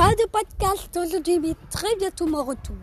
Pas de podcast aujourd'hui, mais très bientôt mon retour.